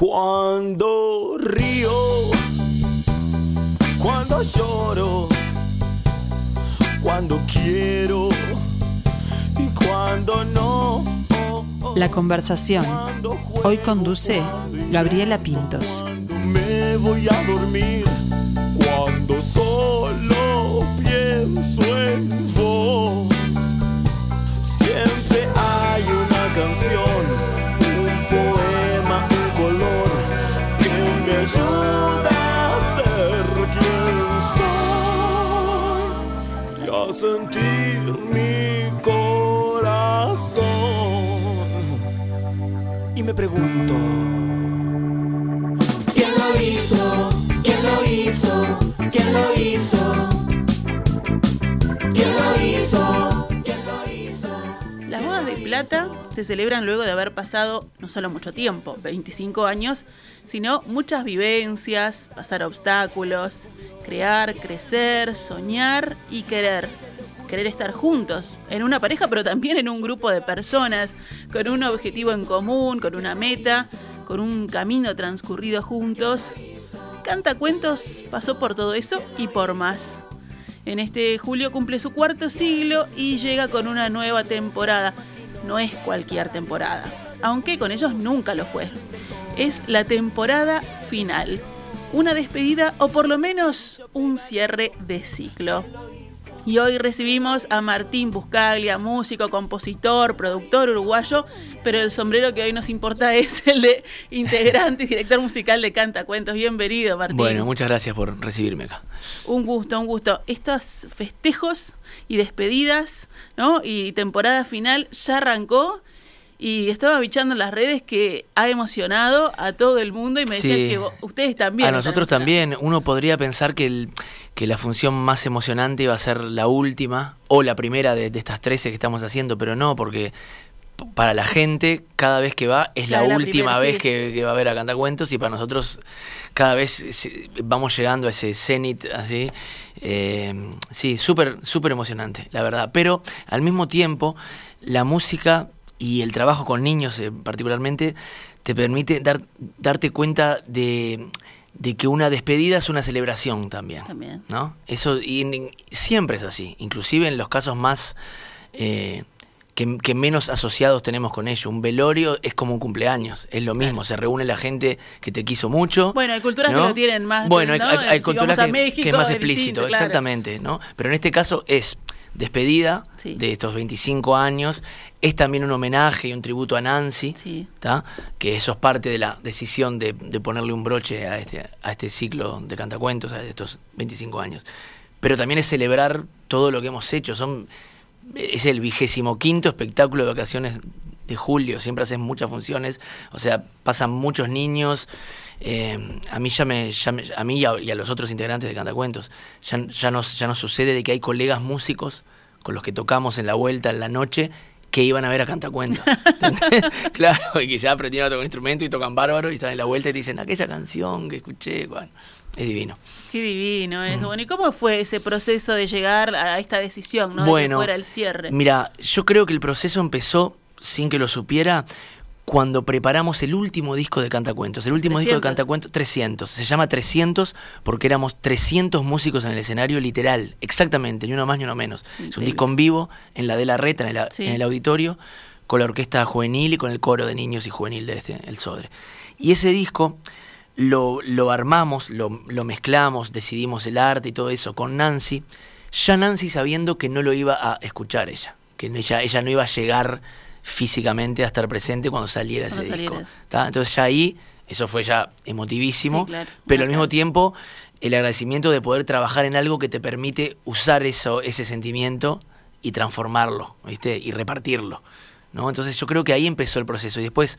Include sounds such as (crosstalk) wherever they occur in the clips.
Cuando río, cuando lloro, cuando quiero y cuando no. La conversación. Hoy conduce Gabriela Pintos. Cuando me voy a dormir, se celebran luego de haber pasado no solo mucho tiempo, 25 años, sino muchas vivencias, pasar obstáculos, crear, crecer, soñar y querer. Querer estar juntos, en una pareja, pero también en un grupo de personas, con un objetivo en común, con una meta, con un camino transcurrido juntos. Canta Cuentos pasó por todo eso y por más. En este julio cumple su cuarto siglo y llega con una nueva temporada. No es cualquier temporada, aunque con ellos nunca lo fue. Es la temporada final. Una despedida o por lo menos un cierre de ciclo. Y hoy recibimos a Martín Buscaglia, músico, compositor, productor uruguayo, pero el sombrero que hoy nos importa (laughs) es el de integrante y director musical de Canta Cuentos. Bienvenido, Martín. Bueno, muchas gracias por recibirme acá. Un gusto, un gusto. Estos festejos y despedidas, ¿no? Y temporada final ya arrancó y estaba bichando en las redes que ha emocionado a todo el mundo y me decían Sí. que ustedes también. A nosotros también. Uno podría pensar que, el- que la función más emocionante iba a ser la última o la primera de, de estas 13 que estamos haciendo, pero no, porque para la gente cada vez que va es La la, de la última primera, vez sí. que, que va a ver a Cantacuentos y para nosotros cada vez vamos llegando a ese cenit así. Eh, sí, súper súper emocionante, la verdad. Pero al mismo tiempo, la música y el trabajo con niños eh, particularmente te permite dar, darte cuenta de, de que una despedida es una celebración también. También. ¿no? Eso y siempre es así, inclusive en los casos más eh, que, que menos asociados tenemos con ello. Un velorio es como un cumpleaños, es lo mismo, se reúne la gente que te quiso mucho. Bueno, hay culturas que lo tienen más, Bueno, hay, ¿no? hay- hay Si culturas que, México, que es más explícito, distinto, claro. exactamente, ¿no? Pero en este caso es despedida Sí. de estos 25 años, es también un homenaje y un tributo a Nancy, que eso es parte de la decisión de, de ponerle un broche a este, a este ciclo de cantacuentos, a estos 25 años. Pero también es celebrar todo lo que hemos hecho. Son, es el vigésimo quinto espectáculo de vacaciones de julio, siempre haces muchas funciones, o sea, pasan muchos niños. eh, a mí ya me, ya me- a mí y a, y a los otros integrantes de Cantacuentos, ya, ya, nos, ya nos sucede de que hay colegas músicos con los que tocamos en la vuelta en la noche que iban a ver a Cantacuentos. (laughs) (laughs) claro, y que ya aprendieron a tocar un instrumento y tocan bárbaro y están en la vuelta y te dicen aquella canción que escuché, bueno, es divino. Qué divino Mm. eso. Bueno, ¿y cómo fue ese proceso de llegar a esta decisión, ¿no? de que Bueno, fuera el cierre. Mira, yo creo que el proceso empezó sin que lo supiera cuando preparamos el último disco de Cantacuentos. El último disco de 300. Cantacuentos, 300. Se llama 300 porque éramos 300 músicos en el escenario, literal, exactamente, ni uno más ni uno menos. Es un disco en vivo, en la de la reta, en el, Sí. en el auditorio, con la orquesta juvenil y con el coro de niños y juvenil de este, el Sodre. Y ese disco lo, lo armamos, lo, lo mezclamos, decidimos el arte y todo eso con Nancy. Ya Nancy sabiendo que no lo iba a escuchar ella, que ella, ella no iba a llegar físicamente a estar presente cuando saliera ese disco. Entonces ya ahí, eso fue ya emotivísimo, Sí, claro. pero al Claro. mismo tiempo el agradecimiento de poder trabajar en algo que te permite usar eso, ese sentimiento y transformarlo, ¿viste? Y repartirlo. ¿no? Entonces yo creo que ahí empezó el proceso. Y después,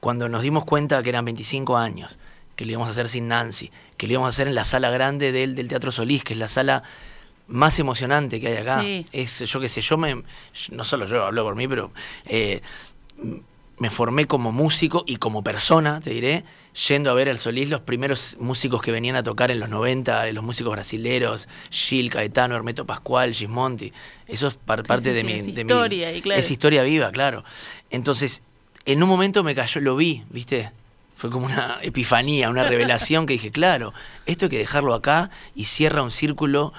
cuando nos dimos cuenta que eran 25 años, que lo íbamos a hacer sin Nancy, que lo íbamos a hacer en la sala grande del, del Teatro Solís, que es la sala más emocionante que hay acá. Sí. Es, yo qué sé, yo me, no solo yo hablo por mí, pero eh, me formé como músico y como persona, te diré, yendo a ver al Solís los primeros músicos que venían a tocar en los 90, los músicos brasileros, Gil, Caetano, Hermeto Pascual, Gismonti. Eso es par- parte sí, de mi... es de mi- historia, y claro. Es historia viva, claro. Entonces, en un momento me cayó, lo vi, ¿viste? Fue como una (laughs) epifanía, una revelación que dije, claro, esto hay que dejarlo acá y cierra un círculo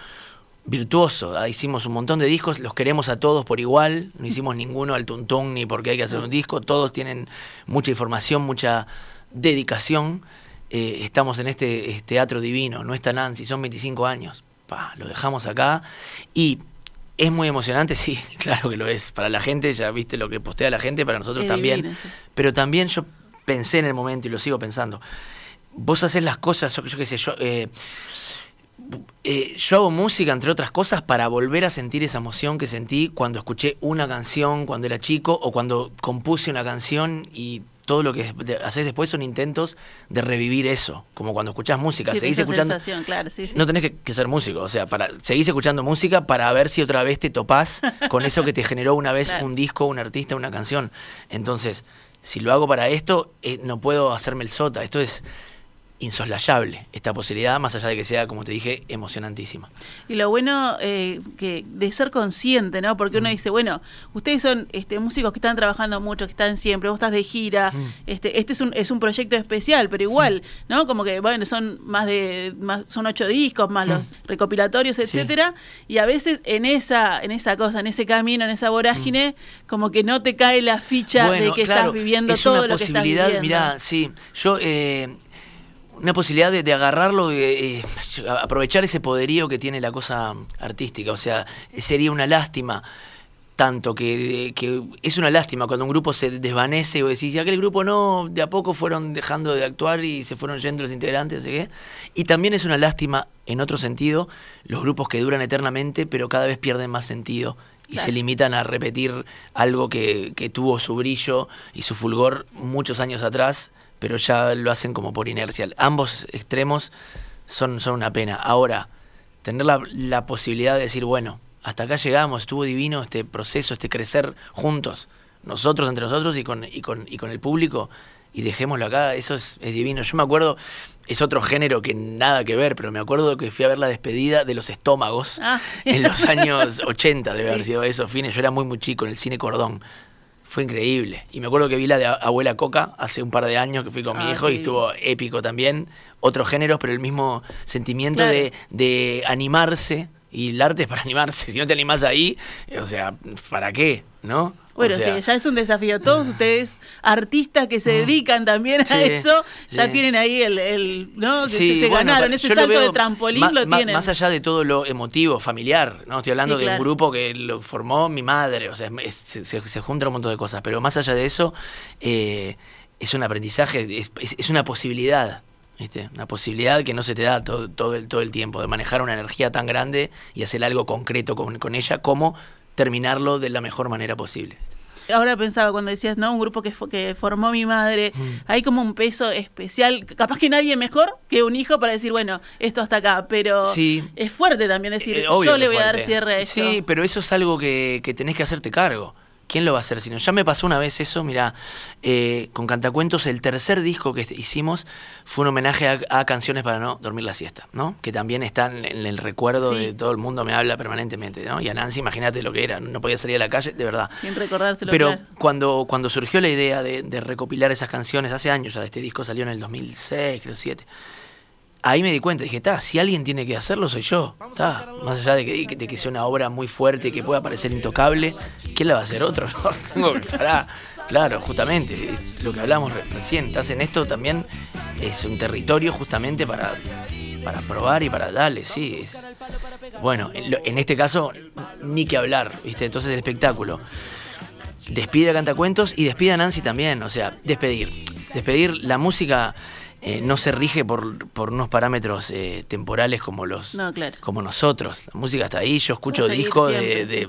virtuoso. Ah, hicimos un montón de discos, los queremos a todos por igual, no hicimos ninguno al tuntún ni porque hay que hacer un disco, todos tienen mucha información, mucha dedicación. Eh, estamos en este, teatro divino, no está Nancy, son 25 años. lo dejamos acá y es muy emocionante, (laughs) sí, claro que lo es. Para la gente, ya viste lo que postea la gente, para nosotros también. Pero también yo pensé en el momento y lo sigo pensando. Vos haces las cosas, yo, qué sé, yo, eh, eh, yo hago música, entre otras cosas, para volver a sentir esa emoción que sentí cuando escuché una canción cuando era chico o cuando compuse una canción y todo lo que haces después son intentos de revivir eso, como cuando escuchás música, seguís escuchando. No tenés que, ser músico, o sea, para seguís escuchando música para ver si otra vez te topás con eso que te (laughs) generó una vez un disco, un artista, una canción. Entonces, si lo hago para esto, eh, no puedo hacerme el sota. Esto es insoslayable esta posibilidad, más allá de que sea, como te dije, emocionantísima. Y lo bueno eh, que de ser consciente, ¿no? Porque uno dice, bueno, ustedes son este, músicos que están trabajando mucho, que están siempre, vos estás de gira, este, este es un, es un proyecto especial, pero igual, ¿no? Como que, bueno, son más de, más, son ocho discos, más los recopilatorios, etcétera, y a veces en esa, en esa cosa, en ese camino, en esa vorágine, como que no te cae la ficha de que estás viviendo todo lo que estás viviendo. Mirá, sí, yo eh, una posibilidad de, agarrarlo, y aprovechar ese poderío que tiene la cosa artística. O sea, sería una lástima tanto que, es una lástima cuando un grupo se desvanece y vos decís, aquel grupo no, de a poco fueron dejando de actuar y se fueron yendo los integrantes, qué. Y también es una lástima, en otro sentido, los grupos que duran eternamente, pero cada vez pierden más sentido y se limitan a repetir algo que, que tuvo su brillo y su fulgor muchos años atrás pero ya lo hacen como por inercia. Ambos extremos son, son una pena. Ahora, tener la, posibilidad de decir, bueno, hasta acá llegamos, estuvo divino este proceso, este crecer juntos, nosotros entre nosotros y con, y con, y con el público, y dejémoslo acá, eso es, divino. Yo me acuerdo, es otro género que nada que ver, pero me acuerdo que fui a ver la despedida de los estómagos ah. en los años (laughs) 80, debe haber sido eso, fines, yo era muy muy chico en el cine Cordón fue increíble. Y me acuerdo que vi la de Abuela Coca hace un par de años que fui con mi ah, hijo y estuvo épico también. Otros géneros, pero el mismo sentimiento de, de, animarse. Y el arte es para (laughs) animarse. Si no te animás ahí, o sea, ¿para qué? ¿No? Bueno, sí, ya es un desafío. Todos (laughs) ustedes, artistas que se mm. dedican también a eso, ya tienen ahí el, ¿no? Que se, ganaron ese salto de trampolín, lo tienen. Más allá de todo lo emotivo, familiar, ¿no? Estoy hablando de un grupo que lo formó mi madre, o sea, se, se, junta un montón de cosas, pero más allá de eso, eh, es un aprendizaje, es, una posibilidad. ¿Viste? Una posibilidad que no se te da todo, todo, el, todo el tiempo, de manejar una energía tan grande y hacer algo concreto con, con ella, como terminarlo de la mejor manera posible. Ahora pensaba cuando decías, ¿no? Un grupo que, que formó mi madre, mm. hay como un peso especial, capaz que nadie mejor que un hijo para decir, bueno, esto hasta acá, pero es fuerte también decir, eh, yo le voy a dar cierre a esto. Sí, pero eso es algo que, que tenés que hacerte cargo. ¿Quién lo va a hacer? Si no, ya me pasó una vez eso, mira, eh, con Cantacuentos, el tercer disco que hicimos fue un homenaje a, canciones para no dormir la siesta, ¿no? Que también están en el recuerdo de todo el mundo, me habla permanentemente, ¿no? Y a Nancy, imagínate lo que era, no podía salir a la calle, de verdad. Sin recordárselo. Pero cuando, cuando surgió la idea de, de, recopilar esas canciones, hace años ya, este disco salió en el 2006, creo, 7 ahí me di cuenta, dije, está, si alguien tiene que hacerlo soy yo. Está, más allá de que, de que sea una obra muy fuerte, que pueda parecer intocable, ¿quién la va a hacer otro? (laughs) Tengo que estar, claro, justamente, lo que hablamos recién, estás en esto también, es un territorio justamente para, para probar y para darle, sí. bueno, en, este caso, ni que hablar, ¿viste? Entonces el espectáculo. Despide a Cantacuentos y despide a Nancy también, o sea, despedir. Despedir la música eh, no se rige por, por unos parámetros eh, temporales como los como nosotros. La música está ahí, yo escucho discos de,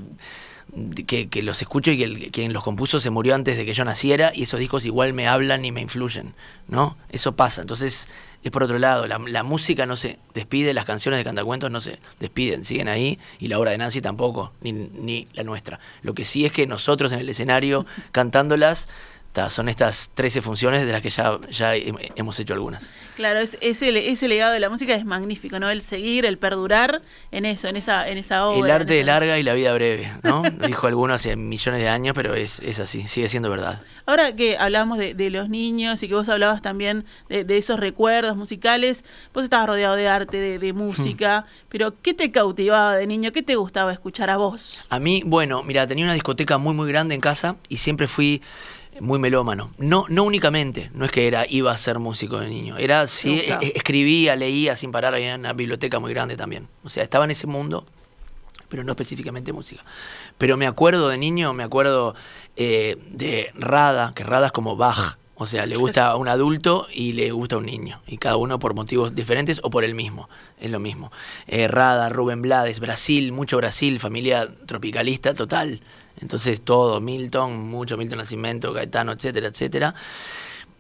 que, los escucho y que quien los compuso se murió antes de que yo naciera y esos discos igual me hablan y me influyen, ¿no? Eso pasa. Entonces, es por otro lado, la, la música no se despide, las canciones de cantacuentos no se despiden, siguen ahí y la obra de Nancy tampoco, ni, ni la nuestra. Lo que sí es que nosotros en el escenario (laughs) cantándolas ta, son estas 13 funciones de las que ya, ya hem- hemos hecho algunas. Claro, es- ese, le- ese legado de la música es magnífico, ¿no? El seguir, el perdurar en eso, en esa, en esa obra. El arte esa- larga y la vida breve, ¿no? (laughs) Dijo alguno hace millones de años, pero es, es así, sigue siendo verdad. Ahora que hablábamos de, de los niños y que vos hablabas también de, de esos recuerdos musicales, vos estabas rodeado de arte, de, de música, (laughs) pero ¿qué te cautivaba de niño? ¿Qué te gustaba escuchar a vos? A mí, bueno, mira, tenía una discoteca muy muy grande en casa y siempre fui muy melómano. No, no únicamente, no es que era iba a ser músico de niño, era sí, e- escribía, leía sin parar, había una biblioteca muy grande también. O sea, estaba en ese mundo, pero no específicamente música. Pero me acuerdo de niño, me acuerdo eh, de Rada, que Rada es como Bach. O sea, le gusta a un adulto y le gusta a un niño. Y cada uno por motivos diferentes o por el mismo. Es lo mismo. Eh, Rada, Rubén Blades, Brasil, mucho Brasil, familia tropicalista total. Entonces todo, Milton, mucho Milton Nascimento, Gaetano, etcétera, etcétera.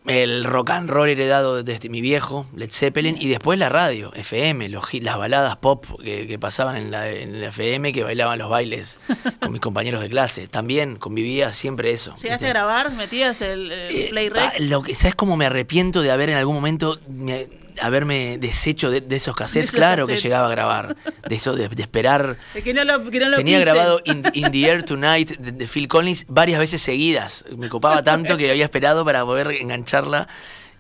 El rock and roll heredado desde mi viejo, Led Zeppelin, y después la radio, FM, los, las baladas pop que, que pasaban en la, en la FM, que bailaban los bailes con mis compañeros de clase. También convivía siempre eso. ¿Llegaste ¿viste? a grabar? ¿Metías el, el Eh, play rec? lo que, ¿Sabes cómo me arrepiento de haber en algún momento me- haberme deshecho de, de esos cassettes? esos claro cassettes. que llegaba a grabar. De eso, de, de esperar. De que no lo, que no lo Tenía pisen. grabado In, (laughs) In the Air Tonight de, de Phil Collins varias veces seguidas. Me copaba tanto que había esperado para poder engancharla.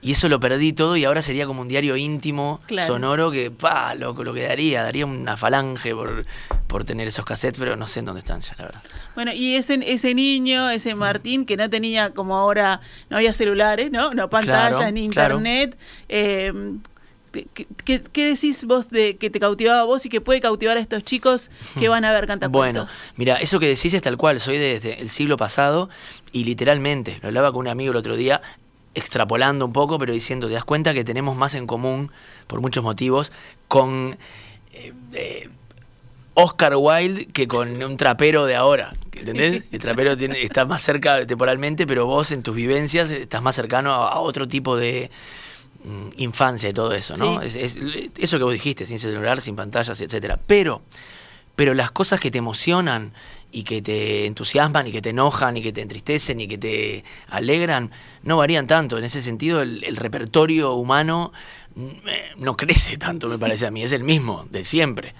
Y eso lo perdí todo y ahora sería como un diario íntimo, Claro. sonoro, que pa, lo, lo que daría, daría una falange por, por tener esos cassettes, pero no sé en dónde están ya, la verdad. Bueno, y ese, ese niño, ese Martín, que no tenía como ahora, no había celulares, ¿no? No pantallas Claro, ni claro. internet. eh, ¿qué, qué, qué decís vos de que te cautivaba a vos y que puede cautivar a estos chicos que van a ver cantacuentos? Bueno, mira, eso que decís es tal cual, soy desde el siglo pasado y literalmente, lo hablaba con un amigo el otro día, extrapolando un poco, pero diciendo, te das cuenta que tenemos más en común, por muchos motivos, con eh, eh, Oscar Wilde que con un trapero de ahora. ¿Entendés? El trapero tiene, está más cerca temporalmente, pero vos en tus vivencias estás más cercano a, a otro tipo de mm, infancia y todo eso, ¿no? Sí. Es, es- eso que vos dijiste, sin celular, sin pantallas, etcétera. Pero, pero las cosas que te emocionan y que te entusiasman y que te enojan y que te entristecen y que te alegran no varían tanto. En ese sentido, el, el repertorio humano mm, eh, no crece tanto, me parece a mí. Es el mismo, de siempre.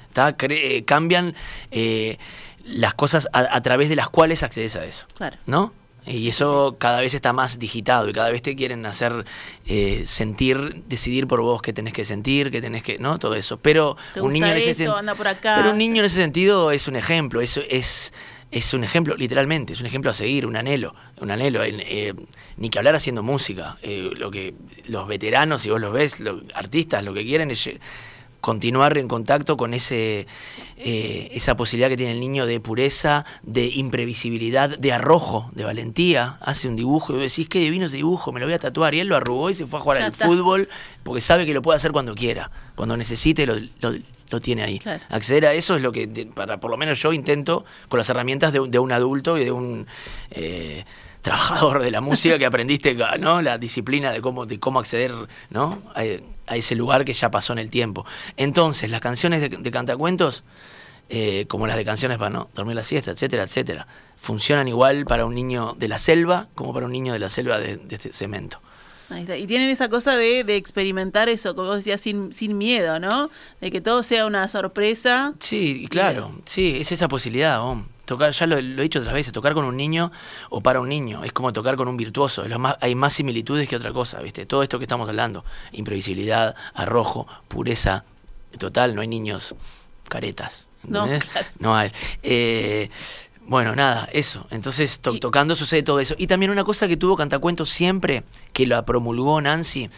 eh, cambian eh, las cosas a, a través de las cuales accedes a eso. Claro. ¿No? Y eso cada vez está más digitado y cada vez te quieren hacer eh, sentir, decidir por vos qué tenés que sentir, qué tenés que, ¿no? Todo eso. Pero ¿Te un niño en ese esto? Anda por acá. Pero un niño en ese sentido es un ejemplo, es, es, es un ejemplo, literalmente, es un ejemplo a seguir, un anhelo, un anhelo. eh, ni que hablar haciendo música. eh, lo que los veteranos, si vos los ves, los artistas, lo que quieren es continuar en contacto con ese eh, esa posibilidad que tiene el niño de pureza, de imprevisibilidad, de arrojo, de valentía. Hace un dibujo y vos decís, qué divino ese dibujo, me lo voy a tatuar. Y él lo arrugó y se fue a jugar Ya al está. fútbol porque sabe que lo puede hacer cuando quiera. Cuando necesite, lo, lo- lo tiene ahí. Claro. Acceder a eso es lo que, de- para por lo menos yo intento con las herramientas de, un- de un adulto y de un eh, trabajador de la música que aprendiste, (laughs) ¿no? La disciplina de cómo, de cómo acceder, ¿no? A, a ese lugar que ya pasó en el tiempo. Entonces, las canciones de, de cantacuentos, eh, como las de canciones para no dormir la siesta, etcétera, etcétera, funcionan igual para un niño de la selva como para un niño de la selva de, de este cemento. Ahí está. Y tienen esa cosa de, de experimentar eso, como vos decías, sin, sin miedo, ¿no? De que todo sea una sorpresa. Sí, claro, sí, es esa posibilidad. Tocar, ya lo, lo he dicho otras veces, tocar con un niño o para un niño, es como tocar con un virtuoso, es lo más, hay más similitudes que otra cosa, ¿viste? Todo esto que estamos hablando, imprevisibilidad, arrojo, pureza, total, no hay niños caretas, No. No hay. Eh, bueno, nada, eso. Entonces, to- tocando sucede todo eso. Y también una cosa que tuvo Cantacuentos siempre, que la promulgó Nancy,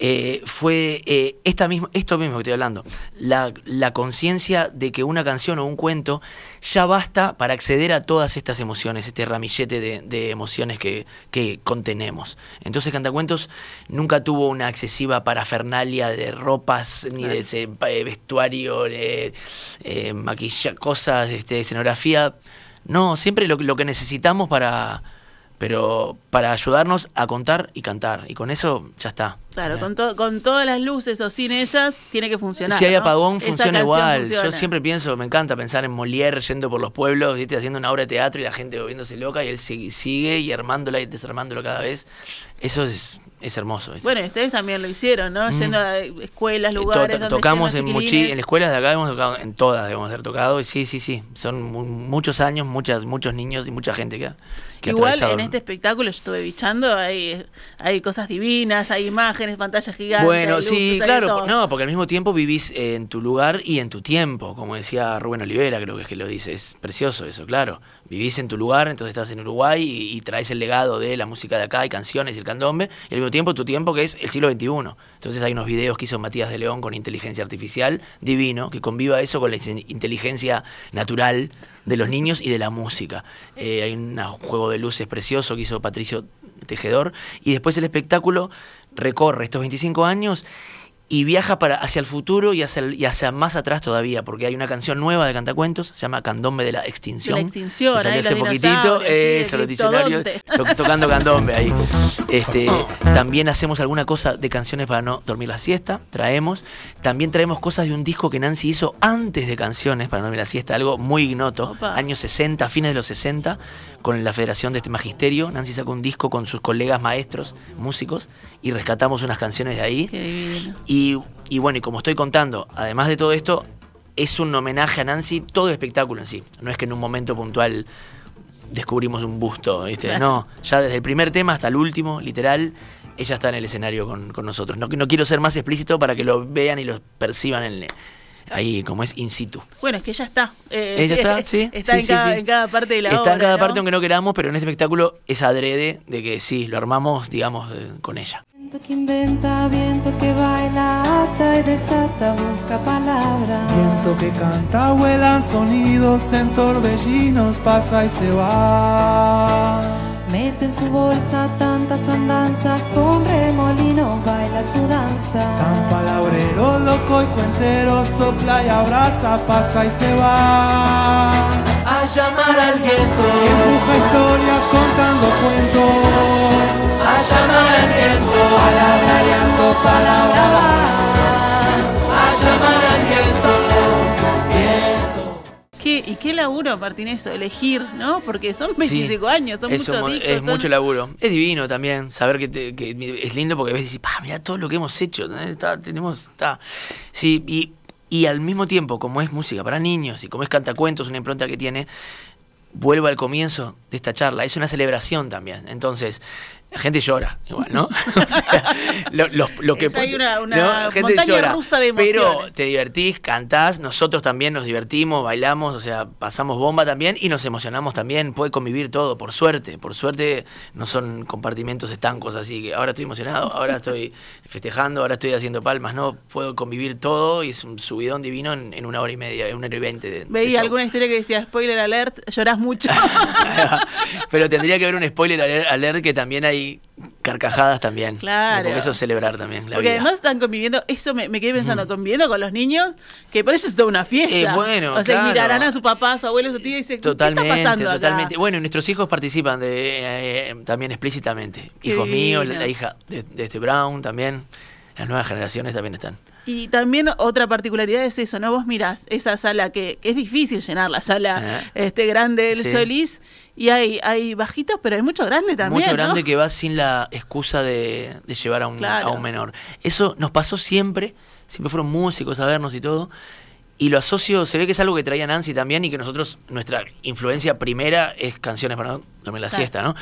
eh, fue eh, esta misma, esto mismo que estoy hablando, la, la conciencia de que una canción o un cuento ya basta para acceder a todas estas emociones, este ramillete de, de emociones que, que contenemos. Entonces Cantacuentos nunca tuvo una excesiva parafernalia de ropas, ni de ese, eh, vestuario, eh, eh, maquilla, cosas, este, escenografía. No, siempre lo, lo que necesitamos para, pero para ayudarnos a contar y cantar. Y con eso ya está. Claro, con, to- con todas las luces o sin ellas, tiene que funcionar. Si hay ¿no? apagón, funciona igual. funciona. Yo siempre pienso, me encanta pensar en Molière yendo por los pueblos, ¿viste? haciendo una obra de teatro y la gente volviéndose loca y él sig- sigue y armándola y desarmándola cada vez. Eso es, es hermoso. es- Bueno, ustedes también lo hicieron, ¿no? Mm. Yendo a escuelas, Eh, lugares. to- tocamos en chiquilines. en escuelas de acá hemos tocado, en todas debemos haber tocado, y sí, sí, sí, son mu- muchos años, muchas, muchos niños y mucha gente que ha, que Igual en este espectáculo yo estuve bichando, hay, hay cosas divinas, hay imágenes, pantallas gigantes. Bueno, sí, claro, no, porque al mismo tiempo vivís en tu lugar y en tu tiempo, como decía Rubén Olivera, creo que es que lo dice, es precioso eso, claro. Vivís en tu lugar, entonces estás en Uruguay y, y traes el legado de la música de acá y canciones y el candombe, y al mismo tiempo tu tiempo que es el siglo XXI. Entonces hay unos videos que hizo Matías de León con inteligencia artificial, divino, que conviva eso con la in- inteligencia natural de los niños y de la música. Eh, hay un juego de luces precioso que hizo Patricio Tejedor, y después el espectáculo recorre estos 25 años y viaja para hacia el futuro y hacia, el- y hacia más atrás todavía, porque hay una canción nueva de Cantacuentos, se llama Candombe de la Extinción. De la extinción, que salió hace poquitito, eso, los diccionarios, to- tocando candombe ahí. Este, (laughs) también hacemos alguna cosa de canciones para no dormir la siesta, traemos. También traemos cosas de un disco que Nancy hizo antes de canciones para no dormir la siesta, algo muy ignoto, Opa. años 60, fines de los 60, con la Federación de este Magisterio. Nancy sacó un disco con sus colegas maestros, músicos, y rescatamos unas canciones de ahí. Qué. Y, y bueno, y como estoy contando, además de todo esto, es un homenaje a Nancy, todo el espectáculo en sí. No es que en un momento puntual descubrimos un busto, ¿viste? No, ya desde el primer tema hasta el último, literal, ella está en el escenario con, con nosotros. No, no quiero ser más explícito para que lo vean y lo perciban en, ahí, como es in situ. Bueno, es que ella está. eh, Ella está, (laughs) sí. Está sí, en, sí, cada, sí. en cada parte de la Está obra. en cada ¿no? parte aunque no queramos, pero en este espectáculo es adrede de que sí, lo armamos, digamos, eh, con ella. Viento que inventa, viento que baila, ata y desata, busca palabras. Viento que canta, vuelan sonidos en torbellinos, pasa y se va. Mete en su bolsa tantas andanzas, con remolinos baila su danza. Tan palabrero, loco y cuentero, sopla y abraza, pasa y se va. A llamar al viento, empuja historias contando cuentos. a llamar al viento, Palabrareando, palabra va. a llamar al. ¿Qué- ¿Y qué laburo, Martín, eso? Elegir, ¿no? Porque son 25 Sí, años, son es muchos discos. Es son- mucho laburo. Es divino también saber que, te- que es lindo porque ves y decís, todo lo que hemos hecho. tenemos, está. Sí, y, y al mismo tiempo, como es música para niños y como es cantacuentos, una impronta que tiene, vuelvo al comienzo de esta charla. Es una celebración también. Entonces, la gente llora, igual, ¿no? (laughs) o sea, lo, lo- lo que Es ahí una- una La gente llora, rusa de Pero emociones. te divertís, cantás, nosotros también nos divertimos, bailamos, o sea, pasamos bomba también y nos emocionamos también, puede convivir todo, por suerte, por suerte no son compartimentos estancos, así que ahora estoy emocionado, ahora estoy (laughs) festejando, ahora estoy haciendo palmas, no, puedo convivir todo y es un subidón divino en, en una hora y media, en una hora y veinte. Veía alguna historia que decía, spoiler alert, llorás mucho. (laughs) Pero tendría que haber un spoiler alert que también hay carcajadas también. Claro. Porque eso es celebrar también la Porque vida. además están conviviendo, eso me, me quedé pensando, conviviendo con los niños, que por eso es toda una fiesta. Eh, bueno, o sea, claro. mirarán a su papá, a su abuelo, a su tío y dicen, Totalmente, ¿qué está pasando acá? totalmente. Bueno, y nuestros hijos participan de, eh, también explícitamente. Qué Hijos míos, la, la hija de, de este Brown también. Las nuevas generaciones también están. Y también otra particularidad es eso, ¿no? Vos mirás esa sala que, que es difícil llenar la sala este grande del Sí. Solís y hay, hay bajitos, pero hay mucho grande también. Mucho ¿no? grande que va sin la excusa de, de llevar a un, Claro. a un menor. Eso nos pasó siempre. Siempre fueron músicos a vernos y todo. Y lo asocio, se ve que es algo que traía Nancy también y que nosotros, nuestra influencia primera es canciones para dormir la Claro. siesta, ¿no?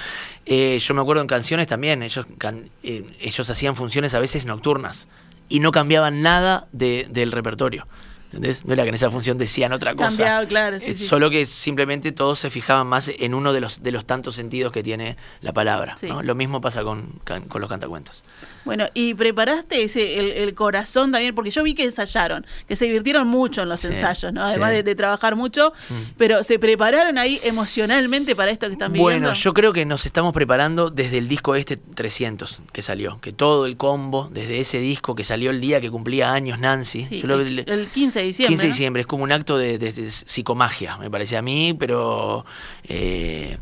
Eh, yo me acuerdo en canciones también, ellos, can- eh, ellos hacían funciones a veces nocturnas y no cambiaban nada de- del repertorio. ¿Entendés? No era que en esa función decían otra cosa. Cambiaba, claro, sí, Eh, sí. Solo que simplemente todos se fijaban más en uno de los, de los tantos sentidos que tiene la palabra. Sí. ¿no? Lo mismo pasa con, con los cantacuentos. Bueno, y preparaste ese, el, el corazón también, porque yo vi que ensayaron, que se divirtieron mucho en los ensayos, ¿no? Además de, de trabajar mucho, Mm. pero se prepararon ahí emocionalmente para esto que están viviendo. Bueno, yo creo que nos estamos preparando desde el disco este 300 que salió, que todo el combo, desde ese disco que salió el día que cumplía años Nancy, lo- el, el 15 de diciembre. 15 de ¿no? diciembre, es como un acto de, de- de psicomagia, me parece a mí, pero eh,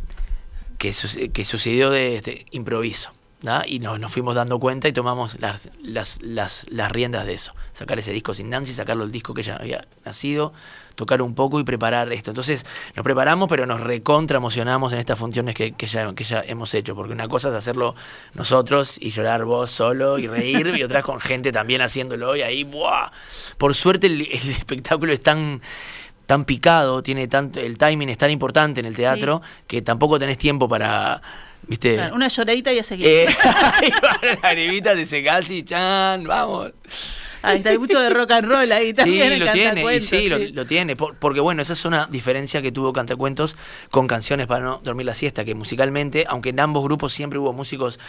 que, suce- que sucedió de este improviso. Y nos, nos fuimos dando cuenta y tomamos las, las, las, las riendas de eso. Sacar ese disco sin Nancy, sacarlo el disco que ella había nacido, tocar un poco y preparar esto. Entonces nos preparamos, pero nos recontra emocionamos en estas funciones que, que, ya, que ya hemos hecho, porque una cosa es hacerlo nosotros y llorar vos solo y reír, y otra con gente también haciéndolo y ahí, ¡buah! Por suerte el, el espectáculo es tan tan picado, tiene tanto, el timing es tan importante en el teatro que tampoco tenés tiempo para, viste. Claro, una lloradita y a seguir. Eh, (laughs) ahí va la lagrimita de Segasi, chan, vamos. Ahí está, hay mucho de rock and roll ahí también. Sí, lo tiene, y sí, Lo, lo tiene. por- porque bueno, esa es una diferencia que tuvo Cantacuentos con canciones para no dormir la siesta, que musicalmente, aunque en ambos grupos siempre hubo músicos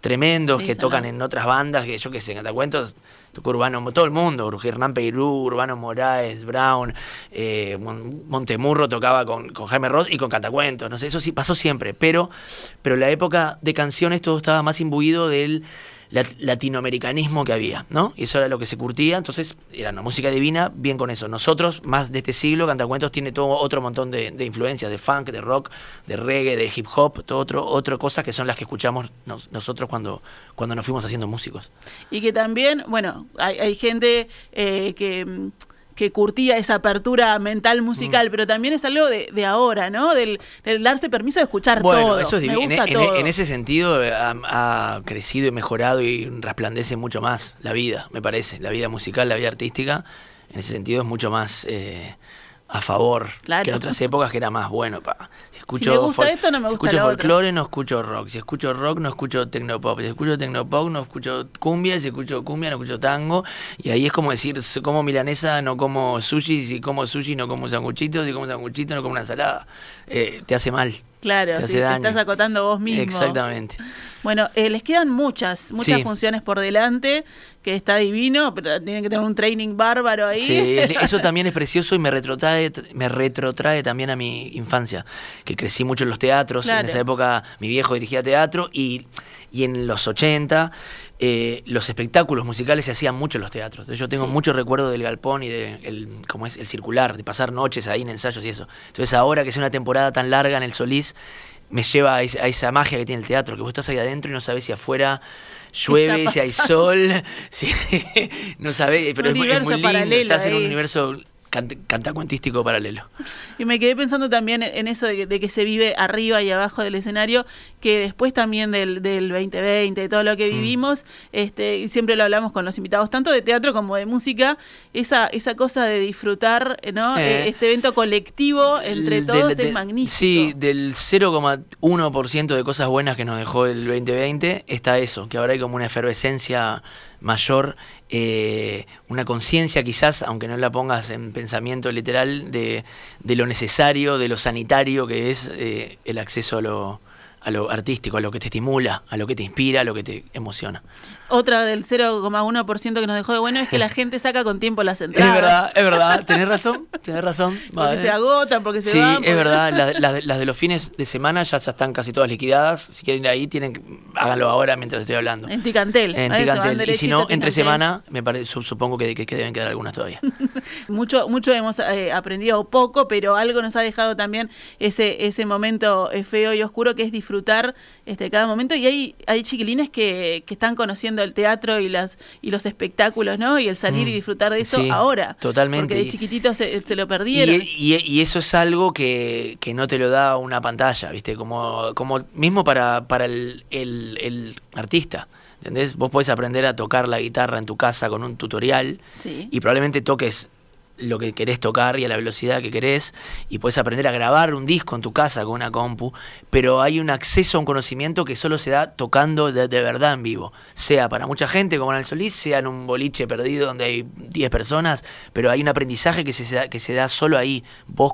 tremendos Sí, que tocan en otras bandas, que yo qué sé, Cantacuentos, tocó Urbano, todo el mundo, Hernán Peirú, Urbano Moraes, Brown, eh, Mon- Montemurro tocaba con, con Jaime Ross y con Cantacuentos, no sé, eso sí pasó siempre, pero, pero en la época de canciones todo estaba más imbuido del lat- latinoamericanismo que había, ¿no? Y eso era lo que se curtía, entonces era una música divina, bien con eso. Nosotros, más de este siglo, Cantacuentos tiene todo otro montón de, influencias, de funk, de rock, de reggae, de hip hop, todo otro, otro cosas que son las que escuchamos nos- nosotros cuando, cuando nos fuimos haciendo músicos. Y que también, bueno, hay, hay gente eh, que, que curtía esa apertura mental Mm. musical, pero también es algo de, de ahora, ¿no? Del, del darse permiso de escuchar Bueno, todo. eso es Me divino. En, gusta en- todo. en ese sentido eh, ha, ha crecido y mejorado y resplandece mucho más la vida, me parece. La vida musical, la vida artística, en ese sentido es mucho más eh, a favor Claro. que en otras épocas que era más bueno. Pa. Si escucho, me gusta esto, no me si gusta escucho lo otro. folclore, no escucho rock. Si escucho rock, no escucho tecnopop. Si escucho tecnopop, no escucho cumbia. Si escucho cumbia, no escucho tango. Y ahí es como decir, si como milanesa, no como sushi. Si como sushi, no como sanguchito. Si como sanguchito, no como una ensalada. Eh, te hace mal. Claro, te sí, hace te daño. estás acotando vos mismo. Exactamente. Bueno, eh, les quedan muchas, muchas Sí. funciones por delante, que está divino, pero tienen que tener un training bárbaro ahí. Sí, (laughs) es- eso también es precioso y me retrotrae, me retrotrae también a mi infancia, que crecí mucho en los teatros. Claro. En esa época mi viejo dirigía teatro y, y en los 80 eh, los espectáculos musicales se hacían mucho en los teatros. Entonces, yo tengo Sí. mucho recuerdo del galpón y de el, ¿cómo es? el circular, de pasar noches ahí en ensayos y eso. Entonces ahora que es una temporada tan larga en el Solís, me lleva a, esa magia que tiene el teatro, que vos estás ahí adentro y no sabes si afuera llueve, si hay sol, (laughs) si, no sabés, pero es, muy- es universo muy lindo, estás en un ahí. Universo cant- cantacuentístico paralelo. Y me quedé pensando también en eso de que, de que se vive arriba y abajo del escenario, que después también del, del 2020, de todo lo que vivimos, este, y siempre lo hablamos con los invitados, tanto de teatro como de música, esa, esa cosa de disfrutar, ¿no? Eh, Eh, este evento colectivo entre Del- todos del- es magnífico. Sí, del 0,1% de cosas buenas que nos dejó el 2020 está eso, que ahora hay como una efervescencia mayor, eh, una conciencia quizás, aunque no la pongas en pensamiento literal, de, de lo necesario, de lo sanitario que es eh, el acceso a lo, a lo artístico, a lo que te estimula, a lo que te inspira, a lo que te emociona. Otra del 0,1% que nos dejó de bueno es que la (laughs) gente saca con tiempo las entradas. Es verdad, es (laughs) verdad, tenés razón, tenés razón. Porque se agotan, porque se Sí, van. es porque- verdad. (laughs) Las, las de- las de los fines de semana ya, ya están casi todas liquidadas. Si quieren ir ahí, tienen que, háganlo ahora mientras estoy hablando. En Ticantel. En Ticantel. Y si no, entre semana, me parece, su- supongo que, que- que deben quedar algunas todavía. Mucho, mucho hemos eh, aprendido poco, pero algo nos ha dejado también ese, ese momento eh, feo y oscuro que es disfrutar este, cada momento. Y hay, hay chiquilines que, que están conociendo el teatro y las y los espectáculos, ¿no? Y el salir Mm, y disfrutar de eso sí, ahora. totalmente. Porque de chiquititos se, se lo Y, perdieron. y- y eso es algo que, que no te lo da una pantalla, ¿viste? Como, como mismo para, para el, el- el artista. ¿Entendés? Vos podés aprender a tocar la guitarra en tu casa con un tutorial Sí. y probablemente toques lo que querés tocar y a la velocidad que querés y puedes aprender a grabar un disco en tu casa con una compu, pero hay un acceso a un conocimiento que solo se da tocando de, de verdad en vivo, sea para mucha gente como en el Solís, sea en un boliche perdido donde hay 10 personas, pero hay un aprendizaje que se, que se da solo ahí, vos